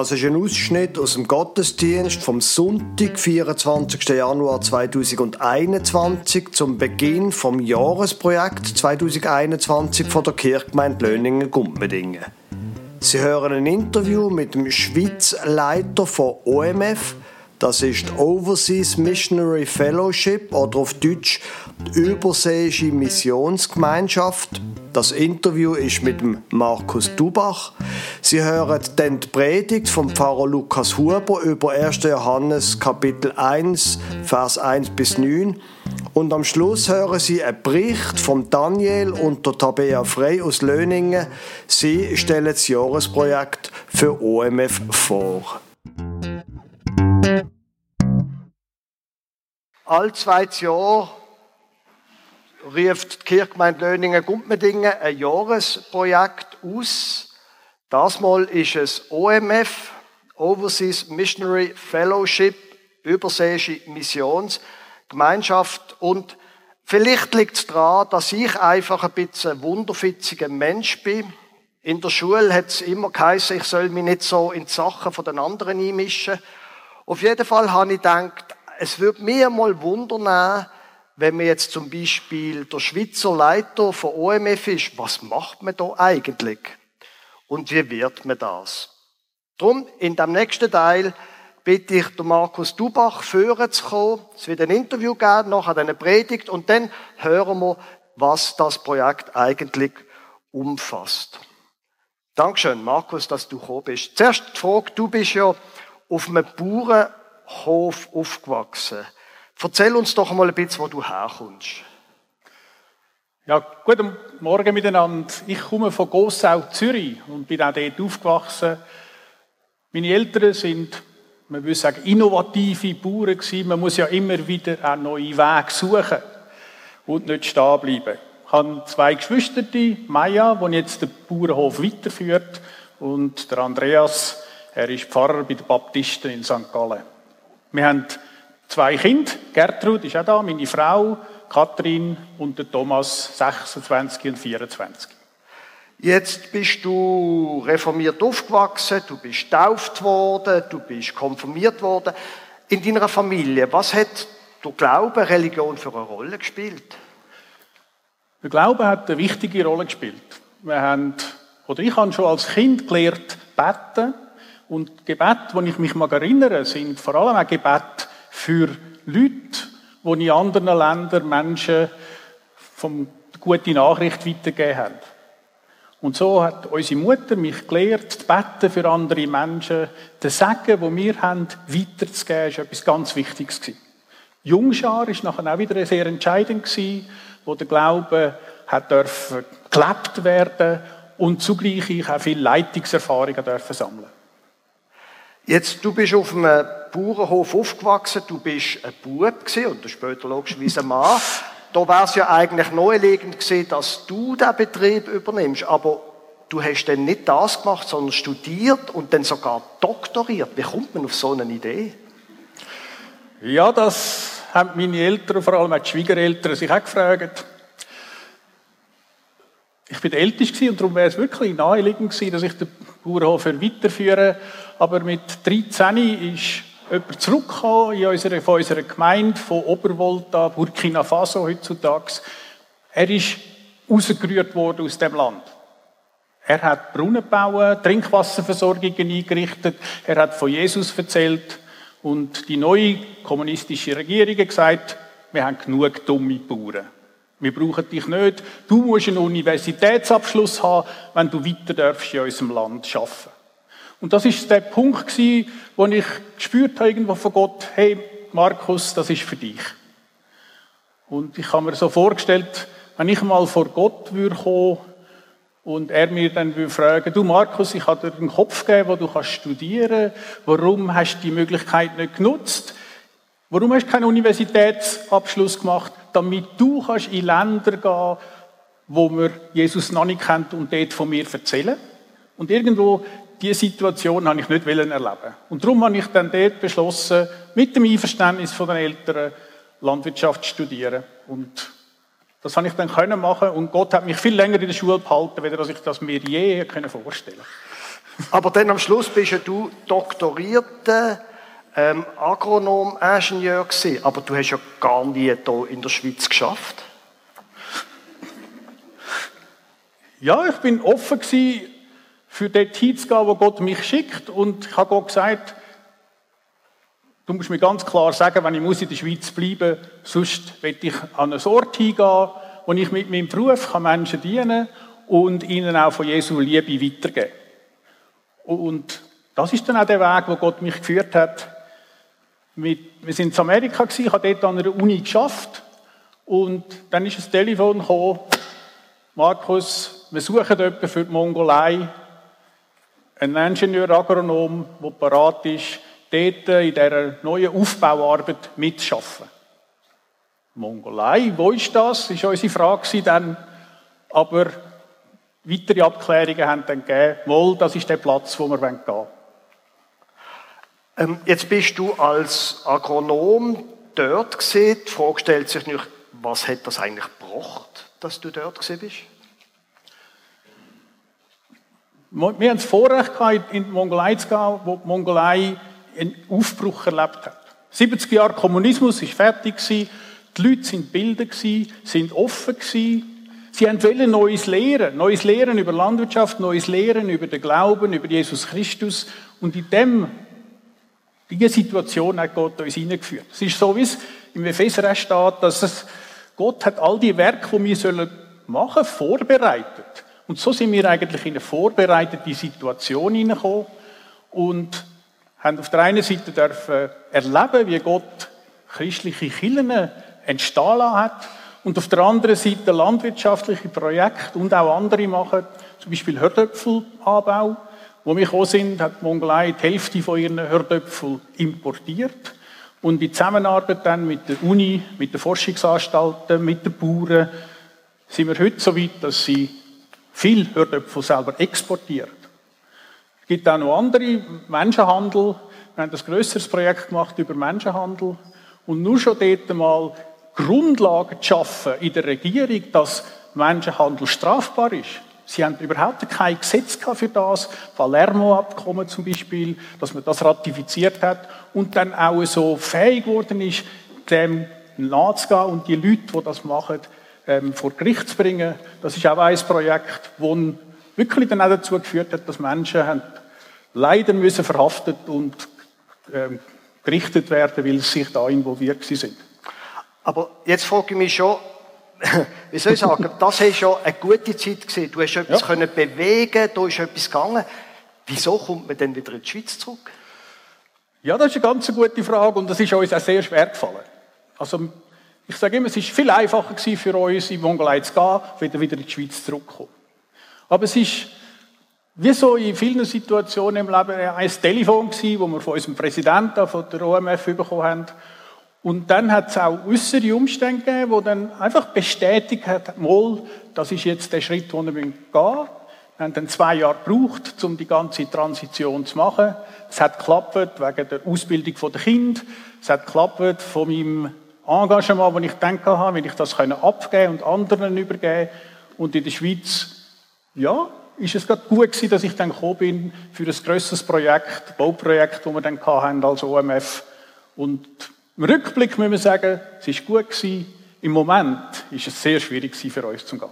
Das ist ein Ausschnitt aus dem Gottesdienst vom Sonntag, 24. Januar 2021, zum Beginn vom Jahresprojekt 2021 von der Kirchgemeinde Löningen-Gumpendingen. Sie hören ein Interview mit dem Schweizleiter von OMF, das ist Overseas Missionary Fellowship oder auf Deutsch die Überseeische Missionsgemeinschaft. Das Interview ist mit Markus Dubach. Sie hören dann die Predigt vom Pfarrer Lukas Huber über 1. Johannes Kapitel 1, Vers 1 bis 9. Und am Schluss hören Sie einen Bericht von Daniel und der Tabea Frey aus Löningen. Sie stellen das Jahresprojekt für OMF vor. All zwei Jahre ruft die Kirchgemeinde Löningen-Gumpendingen ein Jahresprojekt aus. Das Mal ist es OMF, Overseas Missionary Fellowship, Überseeische Missionsgemeinschaft. Und vielleicht liegt es daran, dass ich einfach ein bisschen ein wunderfitziger Mensch bin. In der Schule hat es immer geheißen, ich soll mich nicht so in die Sachen von den anderen einmischen. Auf jeden Fall habe ich gedacht, es würde mir mal wundern, wenn man jetzt zum Beispiel der Schweizer Leiter von OMF ist, was macht man da eigentlich? Und wie wird man das? Drum, in dem nächsten Teil bitte ich den Markus Dubach führen zu kommen. Es wird ein Interview geben, nachher eine Predigt und dann hören wir, was das Projekt eigentlich umfasst. Dankeschön, Markus, dass du gekommen bist. Zuerst die Frage, du bist ja auf einem Bauern Hof aufgewachsen. Erzähl uns doch mal ein bisschen, wo du herkommst. Ja, guten Morgen miteinander. Ich komme von Gossau, Zürich und bin auch dort aufgewachsen. Meine Eltern sind, man würde sagen, innovative Bauern gewesen. Man muss ja immer wieder einen neuen Weg suchen und nicht stehen bleiben. Ich habe zwei Geschwister, Maya, die jetzt den Bauernhof weiterführt, und der Andreas, er ist Pfarrer bei den Baptisten in St. Gallen. Wir haben zwei Kinder. Gertrud ist auch da, meine Frau, Kathrin und der Thomas, 26 und 24. Jetzt bist du reformiert aufgewachsen, du bist tauft worden, du bist konfirmiert worden. In deiner Familie, was hat der Glaube, Religion für eine Rolle gespielt? Der Glaube hat eine wichtige Rolle gespielt. Wir haben, oder ich habe schon als Kind gelernt, beten. Und Gebet, wo ich mich mal erinnere, sind vor allem auch Gebet für Leute, die in anderen Ländern Menschen vom gute Nachricht weitergegeben haben. Und so hat unsere Mutter mich gelehrt, zu beten für andere Menschen, den Segen, den wir haben, weiterzugeben, ist etwas ganz Wichtiges gewesen. Jungschar ist nachher auch wieder sehr entscheidend gewesen, wo der Glaube hat dürfen gelebt werden und zugleich ich auch viele Leitungserfahrungen dürfen sammeln. Jetzt, du bist auf einem Bauernhof aufgewachsen, du bist ein Bub gewesen, und später logischerweise ein Mann. Da wäre es ja eigentlich naheliegend gewesen, dass du den Betrieb übernimmst. Aber du hast dann nicht das gemacht, sondern studiert und dann sogar doktoriert. Wie kommt man auf so eine Idee? Ja, das haben meine Eltern, vor allem die Schwiegereltern, sich auch gefragt. Ich bin der Älteste und darum wäre es wirklich naheliegend gewesen, dass ich den Bauernhof weiterführen Aber mit 13 ist jemand zurückgekommen in unsere, von unserer Gemeinde, von Obervolta, Burkina Faso heutzutage. Er ist rausgerührt worden aus dem Land. Er hat Brunnen gebaut, Trinkwasserversorgungen eingerichtet, er hat von Jesus erzählt und die neue kommunistische Regierung hat gesagt, wir haben genug dumme Bauern. Wir brauchen dich nicht. Du musst einen Universitätsabschluss haben, wenn du weiter darfst in unserem Land arbeiten. Und das ist der Punkt gewesen, wo ich gespürt habe irgendwo von Gott, hey, Markus, das ist für dich. Und ich habe mir so vorgestellt, wenn ich mal vor Gott würde kommen und er mir dann würde fragen, du Markus, ich habe dir einen Kopf gegeben, wo du kannst studieren, warum hast du die Möglichkeit nicht genutzt? Warum hast du keinen Universitätsabschluss gemacht? Damit du kannst in Länder gehen, wo man Jesus noch nicht kennt und dort von mir erzählen. Und irgendwo diese Situation habe ich nicht erleben Und darum habe ich dann dort beschlossen, mit dem Einverständnis von den Eltern Landwirtschaft zu studieren. Und das habe ich dann können machen und Gott hat mich viel länger in der Schule behalten, als ich das mir je vorstellen konnte. Aber dann am Schluss bist ja du doktorierter ähm, Agronom-Ingenieur gewesen. Aber du hast ja gar nie hier in der Schweiz geschafft. Ja, ich bin offen für dort hinzugehen, wo Gott mich schickt. Und ich habe Gott gesagt, du musst mir ganz klar sagen, wenn ich in der Schweiz bleiben muss, sonst will ich an einen Ort hingehen, wo ich mit meinem Beruf kann Menschen dienen und ihnen auch von Jesu Liebe weitergeben Und das ist dann auch der Weg, wo Gott mich geführt hat. Wir sind in Amerika, ich habe dort an einer Uni geschafft und dann ist ein Telefon gekommen, Markus, wir suchen jemanden für die Mongolei, einen Ingenieur-Agronom, der parat ist, dort in dieser neuen Aufbauarbeit mitzuarbeiten. Mongolei, wo ist das? Das war unsere Frage dann. Aber weitere Abklärungen haben dann gegeben, wohl, das ist der Platz, wo wir gehen wollen. Ähm, jetzt bist du als Agronom dort gesehen. Die Frage stellt sich nicht, was hat das eigentlich gebracht, dass du dort gesehen bist? Wir haben das Vorrecht gehabt, in die Mongolei zu gehen, wo die Mongolei einen Aufbruch erlebt hat. 70 Jahre Kommunismus ist fertig die Leute sind Bilder gewesen, offen. Sie wollten Neues lehren, Neues lehren über Landwirtschaft, Neues lehren über den Glauben, über Jesus Christus. Und in dem, diese Situation hat Gott uns hineingeführt. Es ist so, wie es im Epheser steht, dass es, Gott hat all die Werke, die wir machen sollen, vorbereitet. Und so sind wir eigentlich in eine vorbereitete Situation hineingekommen und haben auf der einen Seite dürfen erleben, wie Gott christliche Kirchen entstehen hat und auf der anderen Seite landwirtschaftliche Projekte und auch andere machen, zum Beispiel Hördöpfelanbau. Wo wir gekommen sind, hat die Mongolei die Hälfte von ihren Hördöpfeln importiert. Und in Zusammenarbeit dann mit der Uni, mit den Forschungsanstalten, mit den Bauern, sind wir heute so weit, dass sie viel Hörtöpfel selber exportiert. Es gibt auch noch andere, Menschenhandel. Wir haben ein grösseres Projekt gemacht über Menschenhandel. Und nur schon dort mal Grundlagen zu schaffen in der Regierung, dass Menschenhandel strafbar ist. Sie haben überhaupt kein Gesetz für das. Palermo-Abkommen zum Beispiel, dass man das ratifiziert hat und dann auch so fähig geworden ist, dem nachzugehen und die Leute, die das machen, ähm, vor Gericht zu bringen. Das ist auch ein Projekt, das wirklich dann auch dazu geführt hat, dass Menschen haben leider müssen verhaftet und ähm, gerichtet werden, weil sie sich da involviert sind. Aber jetzt frage ich mich schon, wie soll ich sagen, das war schon eine gute Zeit gewesen. Du hast etwas ja. können bewegen, da ist etwas gegangen. Wieso kommt man denn wieder in die Schweiz zurück? Ja, das ist eine ganz gute Frage und das ist uns auch sehr schwer gefallen. Also ich sage immer, es war viel einfacher für uns, in Mongolei zu gehen, wieder wieder in die Schweiz zurückzukommen. Aber es ist wie so in vielen Situationen im Leben ein Telefon gewesen, wo wir von unserem Präsidenten, von der OMF bekommen haben. Und dann hat es auch äußere Umstände gegeben, die dann einfach bestätigt haben, mal, das ist jetzt der Schritt, den wir gehen müssen. Wir haben dann zwei Jahre gebraucht, um die ganze Transition zu machen. Es hat geklappt wegen der Ausbildung der Kinder. Es hat geklappt von meinem Engagement, das ich denke habe, wenn ich das abgeben und anderen übergeben Und in der Schweiz, ja, ist es gerade gut gewesen, dass ich dann gekommen bin für ein grösseres Projekt, Bauprojekt, das wir dann hatten als OMF. Und im Rückblick müssen wir sagen, es ist gut gewesen. Im Moment ist es sehr schwierig für uns zu gehen.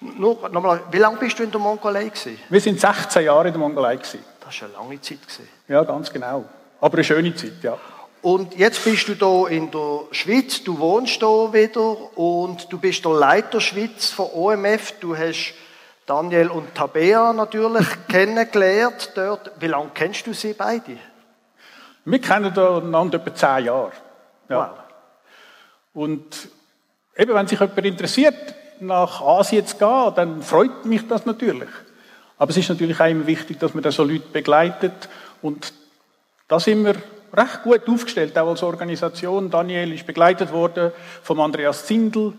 Nur, nochmal, wie lange bist du in der Mongolei gewesen? Wir sind 16 Jahre in der Mongolei gewesen. Das war eine lange Zeit gewesen. Ja, ganz genau. Aber eine schöne Zeit, ja. Und jetzt bist du da in der Schweiz, du wohnst da wieder und du bist der Leiter Schweiz von OMF. Du hast Daniel und Tabea natürlich kennengelernt dort. Wie lange kennst du sie beide? Wir kennen einander etwa zehn Jahre. Ja. Und eben, wenn sich jemand interessiert, nach Asien zu gehen, dann freut mich das natürlich. Aber es ist natürlich auch immer wichtig, dass man da so Leute begleitet. Und da sind wir recht gut aufgestellt, auch als Organisation. Daniel ist begleitet worden von Andreas Zindel.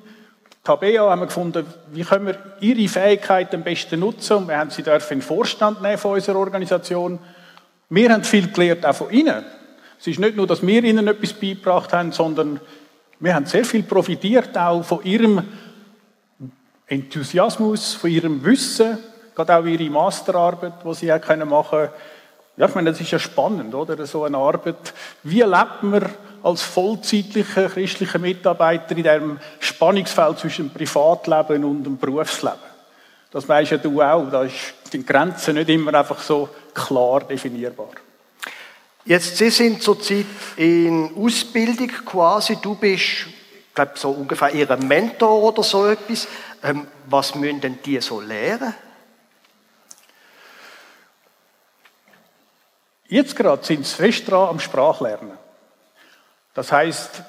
Tabea haben wir gefunden, wie können wir ihre Fähigkeiten am besten nutzen und wir haben sie dürfen in den Vorstand nehmen von unserer Organisation. Wir haben viel gelernt, auch von ihnen. Es ist nicht nur, dass wir ihnen etwas beigebracht haben, sondern wir haben sehr viel profitiert auch von ihrem Enthusiasmus, von ihrem Wissen, gerade auch ihre Masterarbeit, die sie auch können machen Ja, ich meine, das ist ja spannend, oder? So eine Arbeit. Wie lebt man als vollzeitlicher christlicher Mitarbeiter in diesem Spannungsfeld zwischen dem Privatleben und dem Berufsleben? Das weisst ja du auch. Da ist die Grenze nicht immer einfach so klar definierbar. Jetzt, Sie sind zurzeit in Ausbildung quasi. Du bist, ich glaube, so ungefähr Ihr Mentor oder so etwas. Ähm, was müssen denn die so lernen? Jetzt gerade sind sie fest dran am Sprachlernen. Das heißt,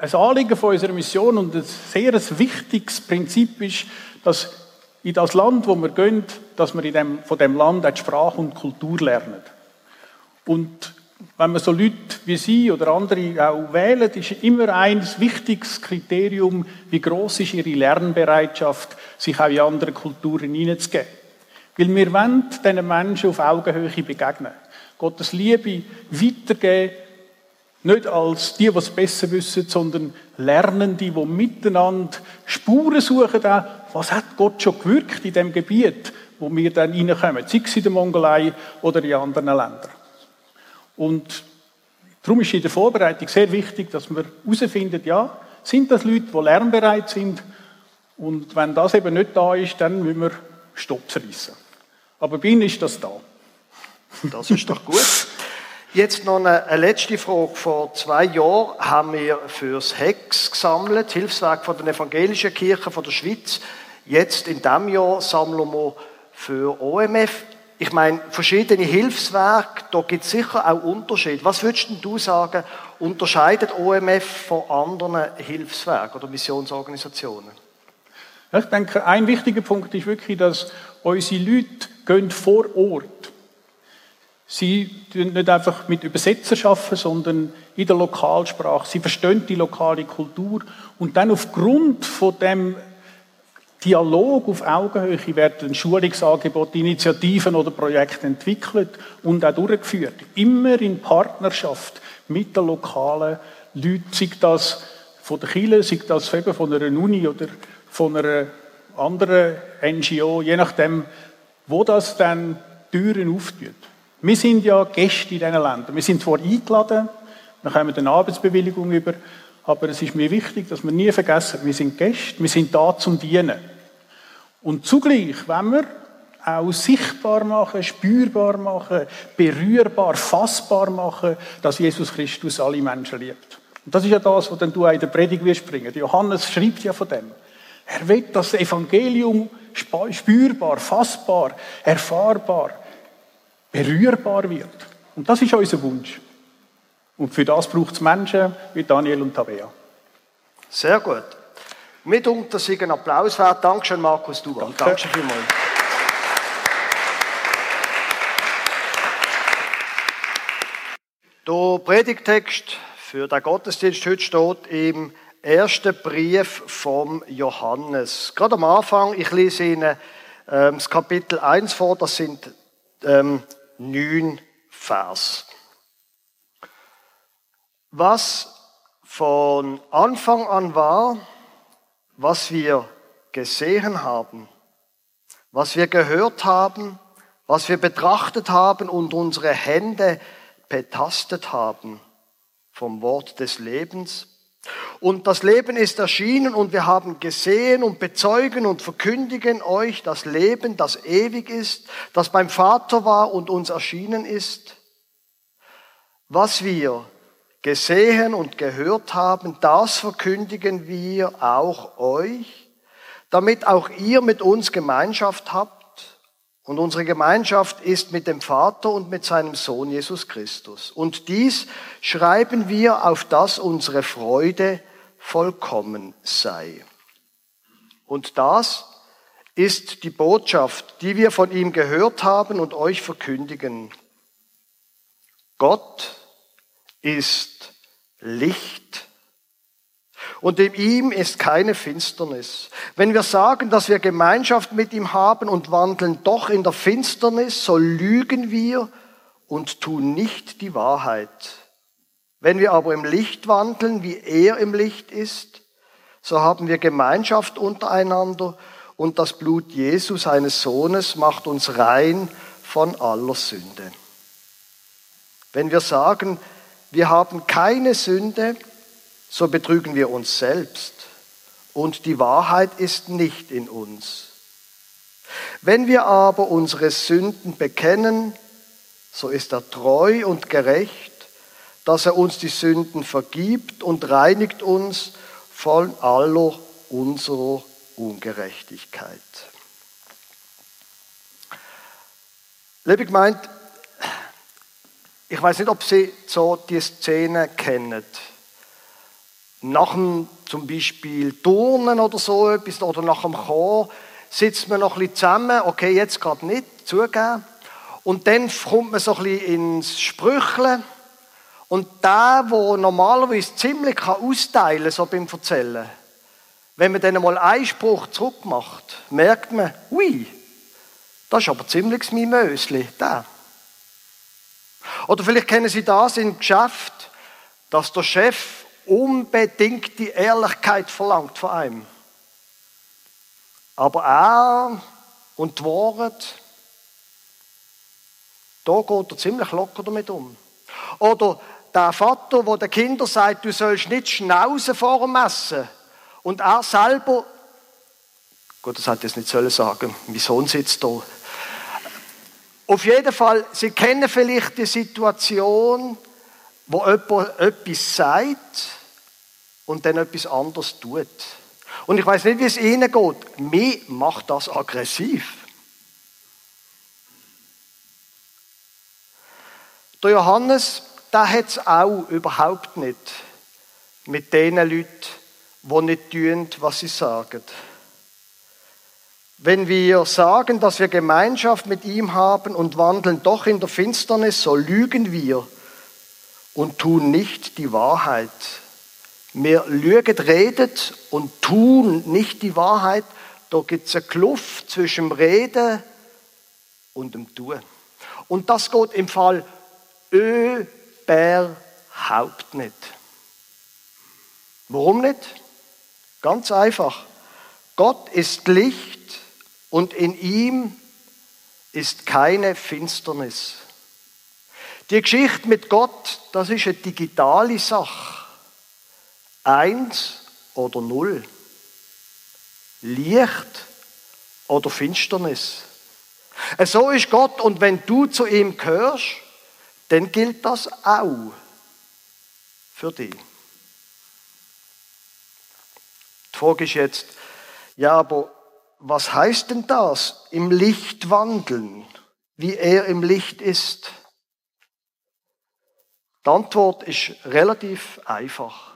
ein Anliegen von unserer Mission und ein sehr wichtiges Prinzip ist, dass in das Land, wo wir gehen, dass wir in dem, von dem Land auch die Sprache und Kultur lernen. Und wenn man so Leute wie Sie oder andere auch wählen, ist immer ein wichtiges Kriterium, wie groß ist ihre Lernbereitschaft, sich auch in andere Kulturen hineinzugeben. Weil wir wollen diesen Menschen auf Augenhöhe begegnen. Gottes Liebe weitergeben, nicht als die, die es besser wissen, sondern Lernende, die miteinander Spuren suchen, was hat Gott schon gewirkt in dem Gebiet, wo wir dann reinkommen, sei es in der Mongolei oder in anderen Ländern. Und darum ist in der Vorbereitung sehr wichtig, dass wir herausfinden, ja, sind das Leute, die lernbereit sind? Und wenn das eben nicht da ist, dann müssen wir Stopp reissen. Aber bei Ihnen ist das da. Das ist doch gut. Jetzt noch eine, eine, letzte Frage. Vor zwei Jahren haben wir fürs HEX gesammelt, Hilfswerk von den evangelischen Kirchen von der Schweiz. Jetzt in diesem Jahr sammeln wir für OMF. Ich meine, verschiedene Hilfswerke, da gibt es sicher auch Unterschiede. Was würdest du sagen, unterscheidet OMF von anderen Hilfswerken oder Missionsorganisationen? Ich denke, ein wichtiger Punkt ist wirklich, dass unsere Leute gehen vor Ort Sie tun nicht einfach mit Übersetzer arbeiten, sondern in der Lokalsprache. Sie verstehen die lokale Kultur und dann aufgrund von dem Dialog auf Augenhöhe werden Schulungsangebote, Initiativen oder Projekte entwickelt und auch durchgeführt. Immer in Partnerschaft mit den lokalen Leuten, sei das von der Kirche, sei das eben von einer Uni oder von einer anderen NGO, je nachdem, wo das dann Türen auftut. Wir sind ja Gäste in diesen Ländern. Wir sind zwar eingeladen, wir kommen eine Arbeitsbewilligung über, aber es ist mir wichtig, dass wir nie vergessen, wir sind Gäste, wir sind da zum Dienen. Und zugleich, wenn wir auch sichtbar machen, spürbar machen, berührbar, fassbar machen, dass Jesus Christus alle Menschen liebt. Und das ist ja das, was du in der Predigt wirst bringen. Johannes schreibt ja von dem. Er will das Evangelium spürbar, fassbar, erfahrbar, berührbar wird. Und das ist unser Wunsch. Und für das braucht es Menschen wie Daniel und Tabea. Sehr gut. Mitunter sind ein Applaus wert. Dankeschön, Markus Duval. Danke. Danke vielmals. Der Predigtext für den Gottesdienst heute steht im ersten Brief vom Johannes. Gerade am Anfang, ich lese Ihnen ähm, das Kapitel 1 vor, das sind ähm, neun Vers. Was von Anfang an war, was wir gesehen haben, was wir gehört haben, was wir betrachtet haben und unsere Hände betastet haben vom Wort des Lebens, und das Leben ist erschienen und wir haben gesehen und bezeugen und verkündigen euch das Leben, das ewig ist, das beim Vater war und uns erschienen ist. Was wir gesehen und gehört haben, das verkündigen wir auch euch, damit auch ihr mit uns Gemeinschaft habt. Und unsere Gemeinschaft ist mit dem Vater und mit seinem Sohn Jesus Christus. Und dies schreiben wir, auf dass unsere Freude vollkommen sei. Und das ist die Botschaft, die wir von ihm gehört haben und euch verkündigen. Gott ist Licht und in ihm ist keine Finsternis. Wenn wir sagen, dass wir Gemeinschaft mit ihm haben und wandeln doch in der Finsternis, so lügen wir und tun nicht die Wahrheit. Wenn wir aber im Licht wandeln, wie er im Licht ist, so haben wir Gemeinschaft untereinander und das Blut Jesu, seines Sohnes, macht uns rein von aller Sünde. Wenn wir sagen, wir haben keine Sünde, so betrügen wir uns selbst und die Wahrheit ist nicht in uns. Wenn wir aber unsere Sünden bekennen, so ist er treu und gerecht, dass er uns die Sünden vergibt und reinigt uns von aller unserer Ungerechtigkeit. Liebe Gemeinde, ich weiß nicht, ob Sie so die Szene kennen. Nach dem zum Beispiel Turnen oder so etwas oder nach dem Chor sitzt man noch ein bisschen zusammen, okay, jetzt gerade nicht, zugeben. Und dann kommt man so ein bisschen ins Sprücheln. Und der, der normalerweise ziemlich austeilen kann, so beim Erzählen, wenn man dann mal einen Spruch zurückmacht, merkt man, ui, das ist aber ziemlich mein Mösli, der. Oder vielleicht kennen Sie das im Geschäft, dass der Chef unbedingt die Ehrlichkeit verlangt von einem. Aber er und die Wahrheit, da geht er ziemlich locker damit um. Oder der Vater, wo der Kinder sagt, du sollst nicht schnauzen vor dem Essen. Und er selber, gut, das ich jetzt nicht sollen sagen, mein Sohn sitzt da. Auf jeden Fall, Sie kennen vielleicht die Situation, wo jemand etwas sagt und dann etwas anderes tut. Und ich weiß nicht, wie es Ihnen geht. Mir macht das aggressiv. Der Johannes, der hat es auch überhaupt nicht mit den Leuten, die nicht tun, was sie sagen. Wenn wir sagen, dass wir Gemeinschaft mit ihm haben und wandeln doch in der Finsternis, so lügen wir und tun nicht die Wahrheit. Wir lügen, redet und tun nicht die Wahrheit. Da gibt es eine Kluft zwischen dem Reden und dem Tun. Und das geht im Fall überhaupt nicht. Warum nicht? Ganz einfach. Gott ist Licht und in ihm ist keine Finsternis. Die Geschichte mit Gott, das ist eine digitale Sache. Eins oder null. Licht oder Finsternis. So ist Gott und wenn du zu ihm gehörst, dann gilt das auch für dich. Die Frage ist jetzt, ja, aber was heißt denn das? Im Licht wandeln, wie er im Licht ist. Die Antwort ist relativ einfach.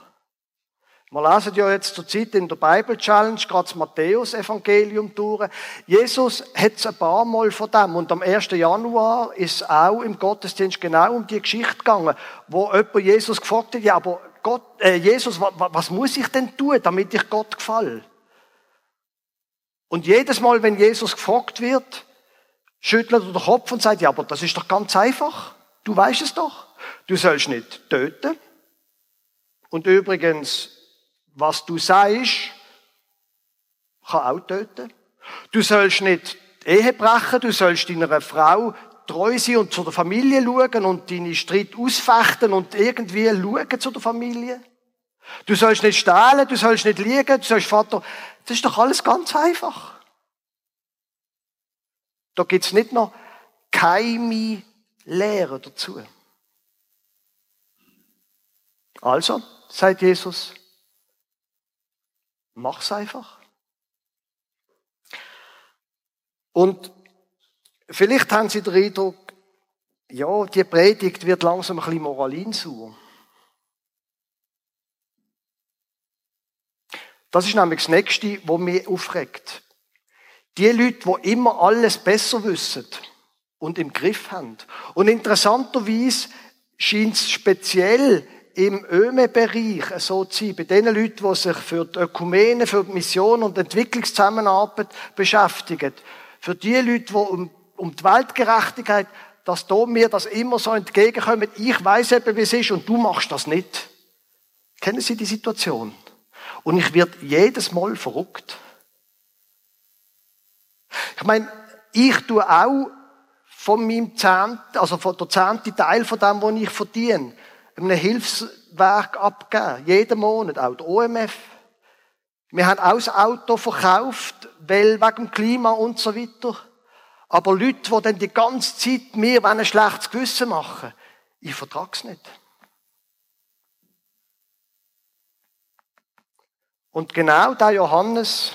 Wir lesen ja jetzt zur Zeit in der Bible Challenge gerade das Matthäus-Evangelium durch. Jesus hat es ein paar Mal von dem. Und am 1. Januar ist auch im Gottesdienst genau um die Geschichte gegangen, wo jemand Jesus gefragt hat, ja, aber Gott, äh, Jesus, was, was muss ich denn tun, damit ich Gott gefalle? Und jedes Mal, wenn Jesus gefragt wird, schüttelt er den Kopf und sagt, ja, aber das ist doch ganz einfach. Du weißt es doch. Du sollst nicht töten. Und übrigens, was du sagst, kann auch töten. Du sollst nicht Ehe brechen, du sollst deiner Frau treu sein und zu der Familie schauen und deine Streit ausfechten und irgendwie schauen zu der Familie. Du sollst nicht stehlen, du sollst nicht liegen, du sollst Vater. Das ist doch alles ganz einfach. Da gibt's nicht noch keine Lehre dazu. Also, sagt Jesus, mach's einfach. Und Vielleicht haben Sie den Eindruck, ja, die Predigt wird langsam ein bisschen moralinsauer. Das ist nämlich das Nächste, was mich aufregt. Die Leute, die immer alles besser wissen und im Griff haben. Und interessanterweise scheint es speziell im ÖME-Bereich so zu sein, bei den Leuten, die sich für die Ökumene, für die Mission und Entwicklungszusammenarbeit beschäftigen. Für die Leute, die um um die Weltgerechtigkeit, dass da mir das immer so entgegenkommt. Ich weiß eben, wie es ist und du machst das nicht. Kennen Sie die Situation? Und ich werde jedes Mal verrückt. Ich meine, ich tue auch von meinem Zehnt, also von der zehnte Teil von dem, was ich verdiene, einem Hilfswerk abgeben. Jeden Monat, auch der OMF. Wir haben auch das Auto verkauft, weil wegen dem Klima und so weiter. Aber Leute, die dann die ganze Zeit mir ein schlechtes Gewissen machen, ich vertrage es nicht. Und genau der Johannes,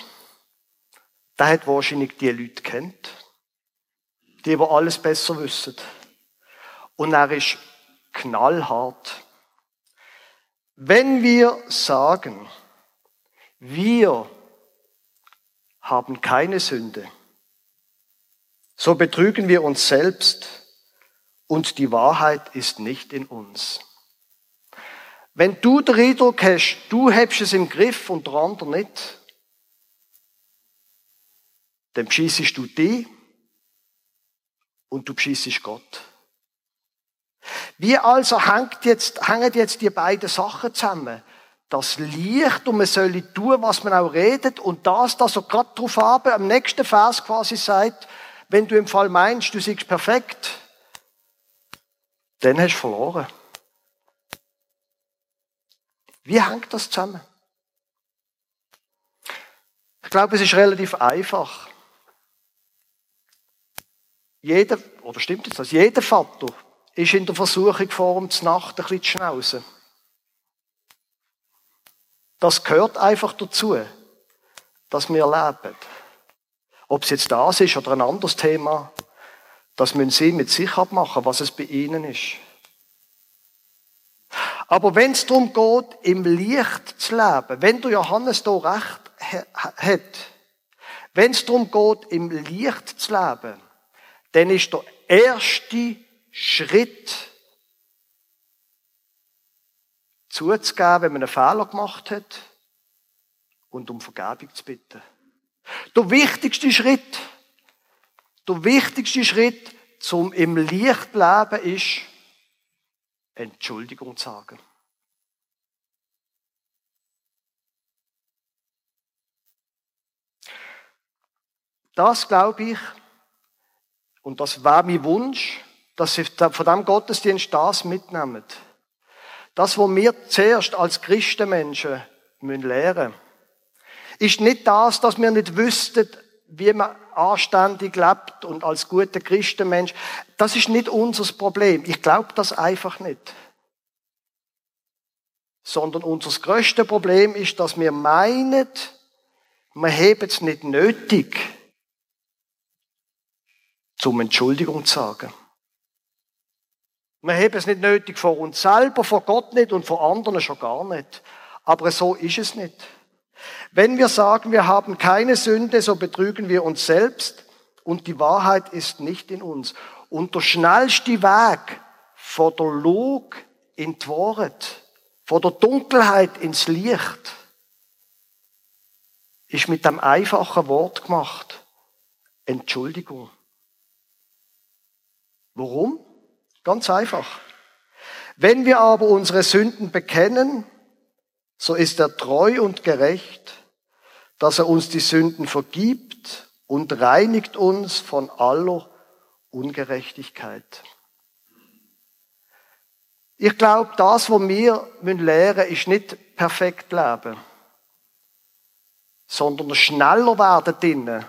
der hat wahrscheinlich die Leute kennt, die, die alles besser wissen. Und er ist knallhart. Wenn wir sagen, wir haben keine Sünde, so betrügen wir uns selbst und die Wahrheit ist nicht in uns. Wenn du den Eindruck hast, du hast es im Griff und der andere nicht, dann beschissest du dich und du beschissest Gott. Wie also hängt jetzt, hängen jetzt die beiden Sachen zusammen? Das Licht und man soll tun, was man auch redet und das, das so gerade drauf haben, am nächsten Vers quasi sagt, wenn du im Fall meinst, du siehst perfekt, dann hast du verloren. Wie hängt das zusammen? Ich glaube, es ist relativ einfach. Jeder, oder stimmt jetzt das? Jeder Vater ist in der Versuchung vor um die Nacht ein bisschen zu schnauzen. Das gehört einfach dazu, dass wir leben. Ob es jetzt das ist oder ein anderes Thema, das müssen Sie mit sich abmachen, was es bei Ihnen ist. Aber wenn es darum geht, im Licht zu leben, wenn du Johannes da recht hat, wenn es darum geht, im Licht zu leben, dann ist der erste Schritt zuzugeben, wenn man einen Fehler gemacht hat und um Vergebung zu bitten. Der wichtigste Schritt, der wichtigste Schritt zum im Licht leben ist, Entschuldigung sagen. Das glaube ich, und das war mein Wunsch, dass Sie von diesem Gottesdienst das mitnehmen. Das, was wir zuerst als Christenmenschen lernen müssen, ist nicht das, dass wir nicht wüssten, wie man anständig lebt und als guter Christenmensch. Das ist nicht unser Problem. Ich glaube das einfach nicht. Sondern unser größtes Problem ist, dass wir meinen, wir haben es nicht nötig, zum Entschuldigung zu sagen. Wir haben es nicht nötig vor uns selber, vor Gott nicht und vor anderen schon gar nicht. Aber so ist es nicht. Wenn wir sagen, wir haben keine Sünde, so betrügen wir uns selbst und die Wahrheit ist nicht in uns. Und der schnellste Weg von der Lug in die Wahrheit, von der Dunkelheit ins Licht, ist mit dem einfachen Wort gemacht. Entschuldigung. Warum? Ganz einfach. Wenn wir aber unsere Sünden bekennen, so ist er treu und gerecht, dass er uns die Sünden vergibt und reinigt uns von aller Ungerechtigkeit. Ich glaube, das, was wir lernen müssen, ist nicht perfekt leben, sondern schneller werden drinnen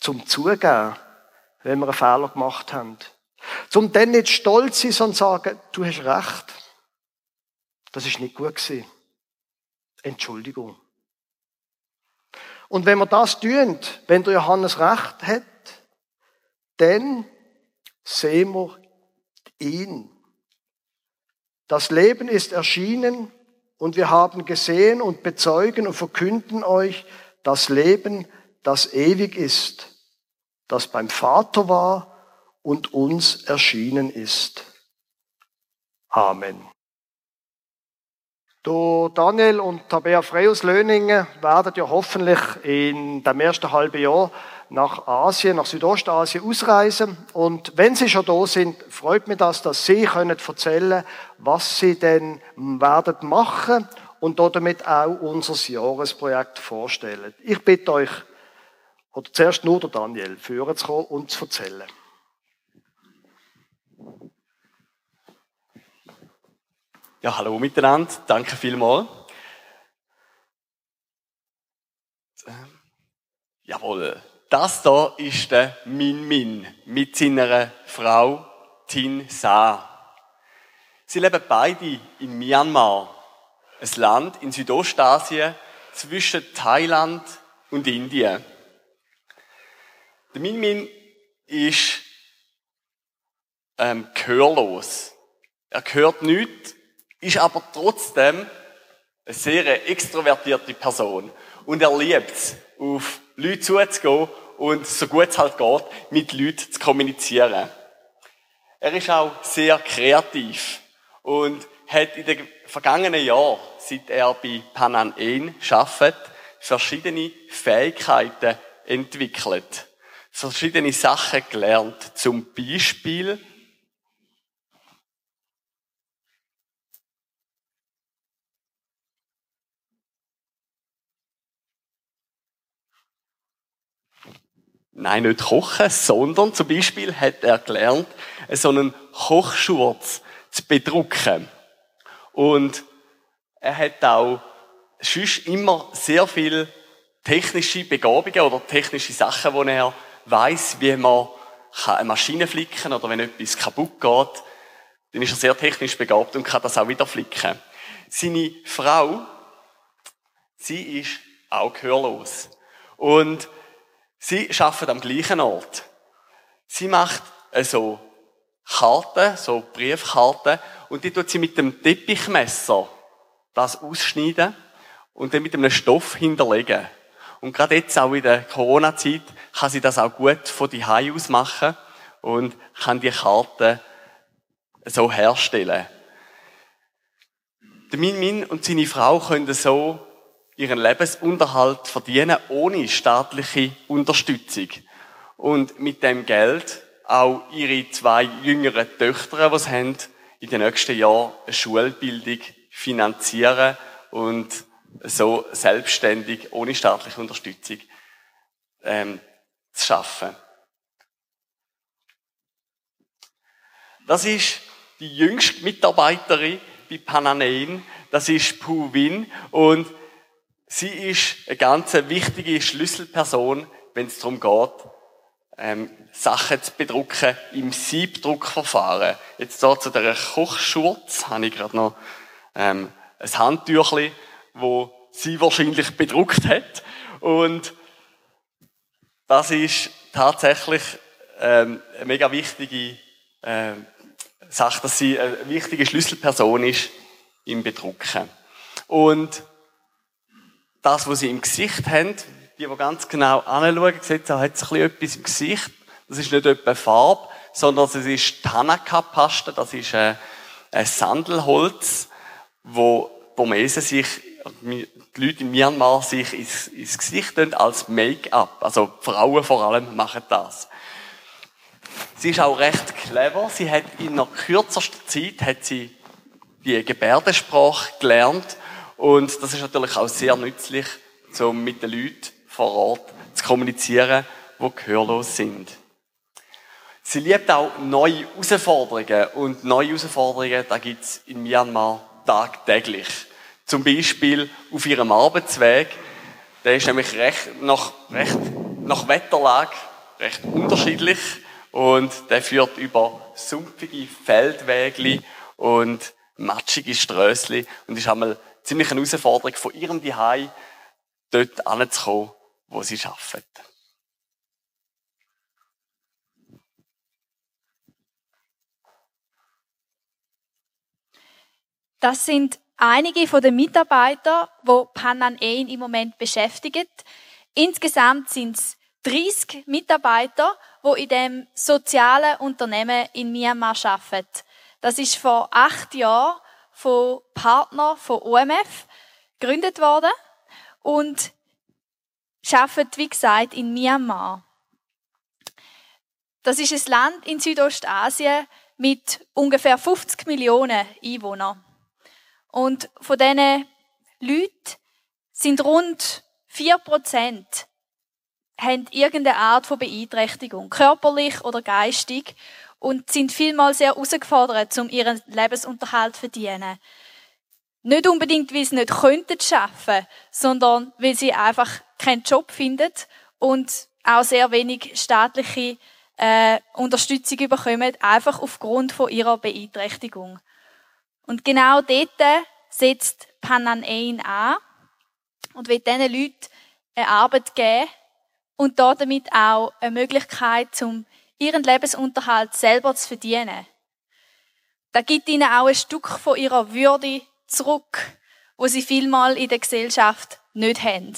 zum Zugeben, wenn wir einen Fehler gemacht haben. Zum dann nicht stolz sein, sondern sagen, du hast recht. Das ist nicht gut gewesen. Entschuldigung. Und wenn wir das tun, wenn der Johannes recht hat, dann sehen wir ihn. Das Leben ist erschienen und wir haben gesehen und bezeugen und verkünden euch das Leben, das ewig ist, das beim Vater war und uns erschienen ist. Amen. Du, Daniel und Tabea Frey aus Löningen werden ja hoffentlich in dem ersten halben Jahr nach Asien, nach Südostasien ausreisen. Und wenn Sie schon da sind, freut mich das, dass Sie können erzählen, was Sie denn werden machen und damit auch unser Jahresprojekt vorstellen. Ich bitte euch, oder zuerst nur der Daniel, führen zu kommen und zu erzählen. Ja, hallo miteinander. Danke vielmals. Ähm, jawohl. Das da ist der Min Min mit seiner Frau Tin Sa. Sie leben beide in Myanmar, ein Land in Südostasien zwischen Thailand und Indien. Der Min Min ist ähm, gehörlos. Er gehört nicht, ist aber trotzdem eine sehr extrovertierte Person. Und er liebt es, auf Leute zuzugehen und so gut es halt geht, mit Leuten zu kommunizieren. Er ist auch sehr kreativ und hat in den vergangenen Jahren, seit er bei Panan En arbeitet, verschiedene Fähigkeiten entwickelt. Verschiedene Sachen gelernt. Zum Beispiel Nein, nicht kochen, sondern zum Beispiel hat er gelernt, so einen Kochschurz zu bedrucken. Und er hat auch sonst immer sehr viel technische Begabungen oder technische Sachen, wo er weiß, wie man eine Maschine flicken kann oder wenn etwas kaputt geht, dann ist er sehr technisch begabt und kann das auch wieder flicken. Seine Frau, sie ist auch gehörlos. Und Sie arbeitet am gleichen Ort. Sie macht so Karten, so Briefkarten, und die tut sie mit dem Teppichmesser das ausschneiden und dann mit einem Stoff hinterlegen. Und gerade jetzt auch in der Corona-Zeit kann sie das auch gut von die aus machen und kann die Karten so herstellen. Der Min Min und seine Frau können so ihren Lebensunterhalt verdienen ohne staatliche Unterstützung. Und mit dem Geld auch ihre zwei jüngeren Töchter, die sie haben, in den nächsten Jahren eine Schulbildung finanzieren und so selbstständig, ohne staatliche Unterstützung, ähm, zu schaffen. Das ist die jüngste Mitarbeiterin bei Pananein. Das ist Pu Win. Und Sie ist eine ganz wichtige Schlüsselperson, wenn es darum geht, ähm, Sachen zu bedrucken im Siebdruckverfahren. Jetzt hier zu der Kochschurz habe ich gerade noch ähm, ein Handtüchli, wo sie wahrscheinlich bedruckt hat. Und das ist tatsächlich ähm, eine mega wichtige äh, Sache, dass sie eine wichtige Schlüsselperson ist im Bedrucken. Und das, was sie im Gesicht haben, die, die ganz genau anschauen, sieht, da hat ein etwas im Gesicht. Das ist nicht etwa Farbe, sondern es ist Tanaka-Paste, das ist ein, ein Sandelholz, wo Burmesen sich, die Leute in Myanmar sich ins, ins Gesicht tun als Make-up. Also Frauen vor allem machen das. Sie ist auch recht clever. Sie hat in einer kürzester Zeit hat sie die Gebärdensprache gelernt und das ist natürlich auch sehr nützlich, um mit den Leuten vor Ort zu kommunizieren, die gehörlos sind. Sie liebt auch neue Herausforderungen. Und neue Herausforderungen, da gibt es in Myanmar tagtäglich. Zum Beispiel auf ihrem Arbeitsweg. Der ist nämlich recht, nach, recht, nach Wetterlage recht unterschiedlich. Und der führt über sumpfige Feldwege und matschige Strössli und ist einmal ziemlich eine Herausforderung, von ihrem Zuhause dort anzukommen, wo sie arbeiten. Das sind einige von den Mitarbeitern, wo Panan Ein im Moment beschäftigt. Insgesamt sind es 30 Mitarbeiter, wo in dem sozialen Unternehmen in Myanmar arbeiten. Das ist vor acht Jahren von Partnern von OMF gegründet worden und arbeitet, wie gesagt, in Myanmar. Das ist ein Land in Südostasien mit ungefähr 50 Millionen Einwohnern. Und von diesen Leuten sind rund 4 Prozent haben irgendeine Art von Beeinträchtigung, körperlich oder geistig, und sind vielmal sehr herausgefordert, um ihren Lebensunterhalt zu verdienen. Nicht unbedingt, weil sie nicht könnten schaffen, sondern weil sie einfach keinen Job finden und auch sehr wenig staatliche äh, Unterstützung bekommen, einfach aufgrund von ihrer Beeinträchtigung. Und genau dort setzt Panan Ein an und will diesen Leuten eine Arbeit geben und damit auch eine Möglichkeit, um ihren Lebensunterhalt selber zu verdienen. Da gibt ihnen auch ein Stück von ihrer Würde zurück, wo sie vielmal in der Gesellschaft nicht haben.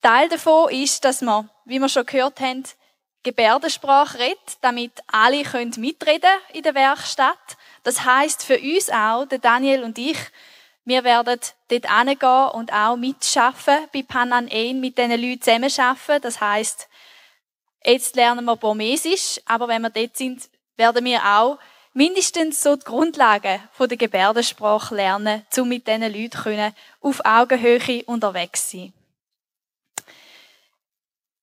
Teil davon ist, dass man, wie wir schon gehört haben, Gebärdensprache redet, damit alle mitreden in der Werkstatt. Das heißt für uns auch, der Daniel und ich, wir werden dort hingehen und auch mitschaffen, bei Panan Ein mit diesen Leuten zusammenarbeiten. Das heißt, jetzt lernen wir Burmesisch, aber wenn wir dort sind, werden wir auch mindestens so die Grundlagen von der Gebärdensprache lernen, um mit diesen Leuten auf Augenhöhe unterwegs zu sein.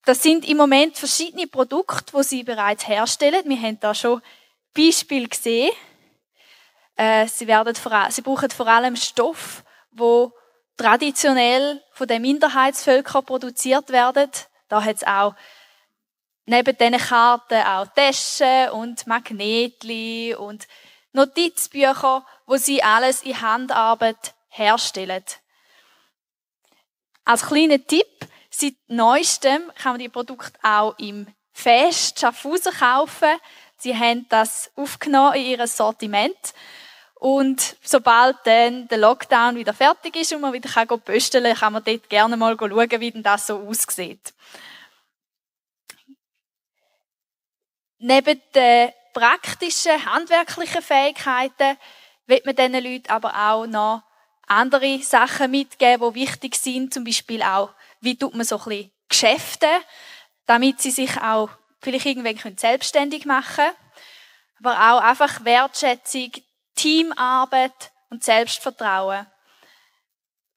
Das sind im Moment verschiedene Produkte, die sie bereits herstellen. Wir haben da schon Beispiele gesehen. Äh, sie, werden sie brauchen vor allem Stoff, wo traditionell von den Minderheitsvölkern produziert werden. Da hat es auch neben diesen Karten auch Taschen und Magnetli und Notizbücher, wo sie alles in Handarbeit herstellen. Als kleiner Tipp, seit neuestem kann man die Produkte auch im Fest Schaffhausen kaufen. Sie haben das aufgenommen in ihr Sortiment und sobald dann der Lockdown wieder fertig ist und man wieder kann kann, kann man dort gerne mal schauen, wie denn das so aussieht. Neben den praktischen, handwerklichen Fähigkeiten wird man diesen Leuten aber auch noch andere Sachen mitgeben, die wichtig sind. Zum Beispiel auch, wie tut man so ein bisschen Geschäfte, damit sie sich auch vielleicht irgendwann selbstständig machen können. Aber auch einfach Wertschätzung, Teamarbeit und Selbstvertrauen.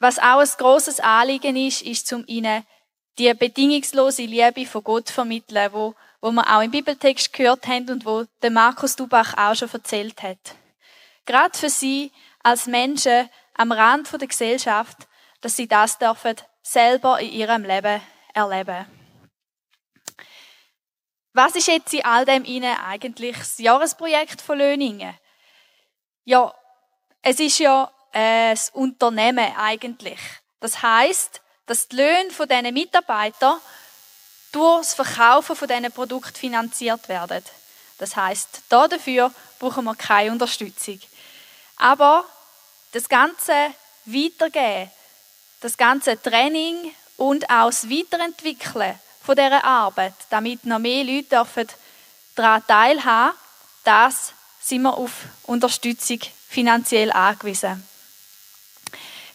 Was auch ein grosses Anliegen ist, ist zum ihnen die bedingungslose Liebe von Gott vermitteln, wo, wo wir auch im Bibeltext gehört haben und wo der Markus Dubach auch schon erzählt hat. Gerade für sie als Menschen am Rand der Gesellschaft, dass sie das dürfen selber in ihrem Leben erleben. Was ist jetzt in all dem Ihnen eigentlich das Jahresprojekt von Löningen? Ja, es ist ja äh, das Unternehmen eigentlich. Das heißt, dass die Löhne von diesen Mitarbeitern durch das Verkaufen von diesen Produkten finanziert werden. Das heißt, dafür brauchen wir keine Unterstützung. Aber das ganze Weitergehen, das ganze Training und auch das Weiterentwickeln von dieser Arbeit, damit noch mehr Leute daran teilhaben das sind wir auf Unterstützung finanziell angewiesen.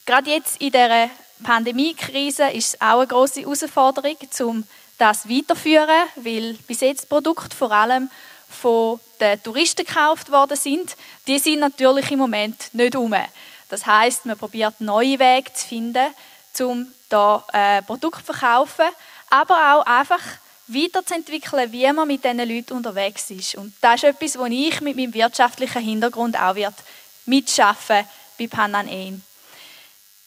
Gerade jetzt in der Pandemiekrise ist es auch eine große Herausforderung, um das weiterzuführen, weil bis jetzt Produkte vor allem von den Touristen gekauft worden sind. Die sind natürlich im Moment nicht um. Das heißt, man probiert neue Wege zu finden, um da äh, Produkte zu verkaufen, aber auch einfach weiterzuentwickeln, wie man mit diesen Leuten unterwegs ist. Und das ist etwas, wo ich mit meinem wirtschaftlichen Hintergrund auch wird mitschaffen bei Panan.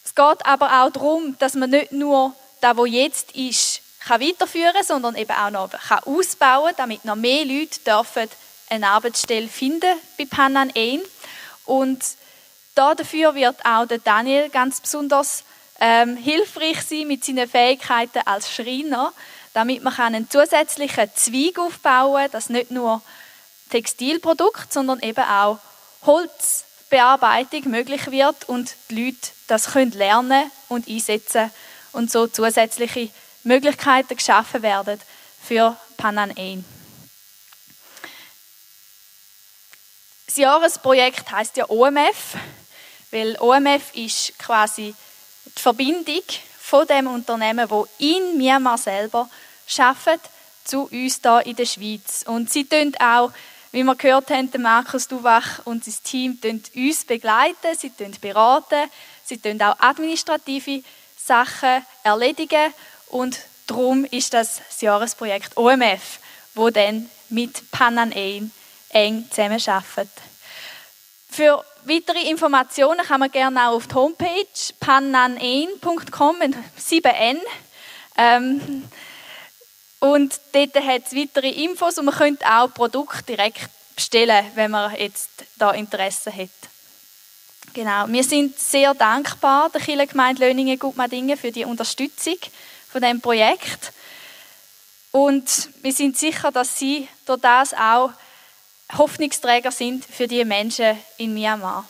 Es geht aber auch darum, dass man nicht nur das, was jetzt ist, kann weiterführen kann, sondern eben auch noch kann ausbauen kann, damit noch mehr Leute dürfen eine Arbeitsstelle finden bei Panan Ein. Und dafür wird auch der Daniel ganz besonders ähm, hilfreich sein mit seinen Fähigkeiten als Schreiner, damit man einen zusätzlichen Zweig aufbauen kann, dass nicht nur Textilprodukt, sondern eben auch Holzbearbeitung möglich wird und die Leute das können lernen und einsetzen und so zusätzliche Möglichkeiten geschaffen werden für Panan Ein. Das Jahresprojekt heißt ja OMF, weil OMF ist quasi die Verbindung von dem Unternehmen, wo in Myanmar selber schafft, zu uns da in der Schweiz. Und sie tun auch, wie wir gehört haben, Markus Duwach und sein Team uns begleiten, sie beraten, sie tun auch administrative Sachen erledigen und darum ist das das Jahresprojekt OMF, wo dann mit Panan Ain eng zusammenarbeitet. Für weitere Informationen kann man gerne auch auf die Homepage pananein.com 7n ähm, und dort hat es weitere Infos und man könnte auch Produkte direkt bestellen, wenn man jetzt da Interesse hat. Genau. Wir sind sehr dankbar der Kirchengemeinde Löningen Gutmadingen für die Unterstützung von dem Projekt. Und wir sind sicher, dass sie durch das auch Hoffnungsträger sind für die Menschen in Myanmar.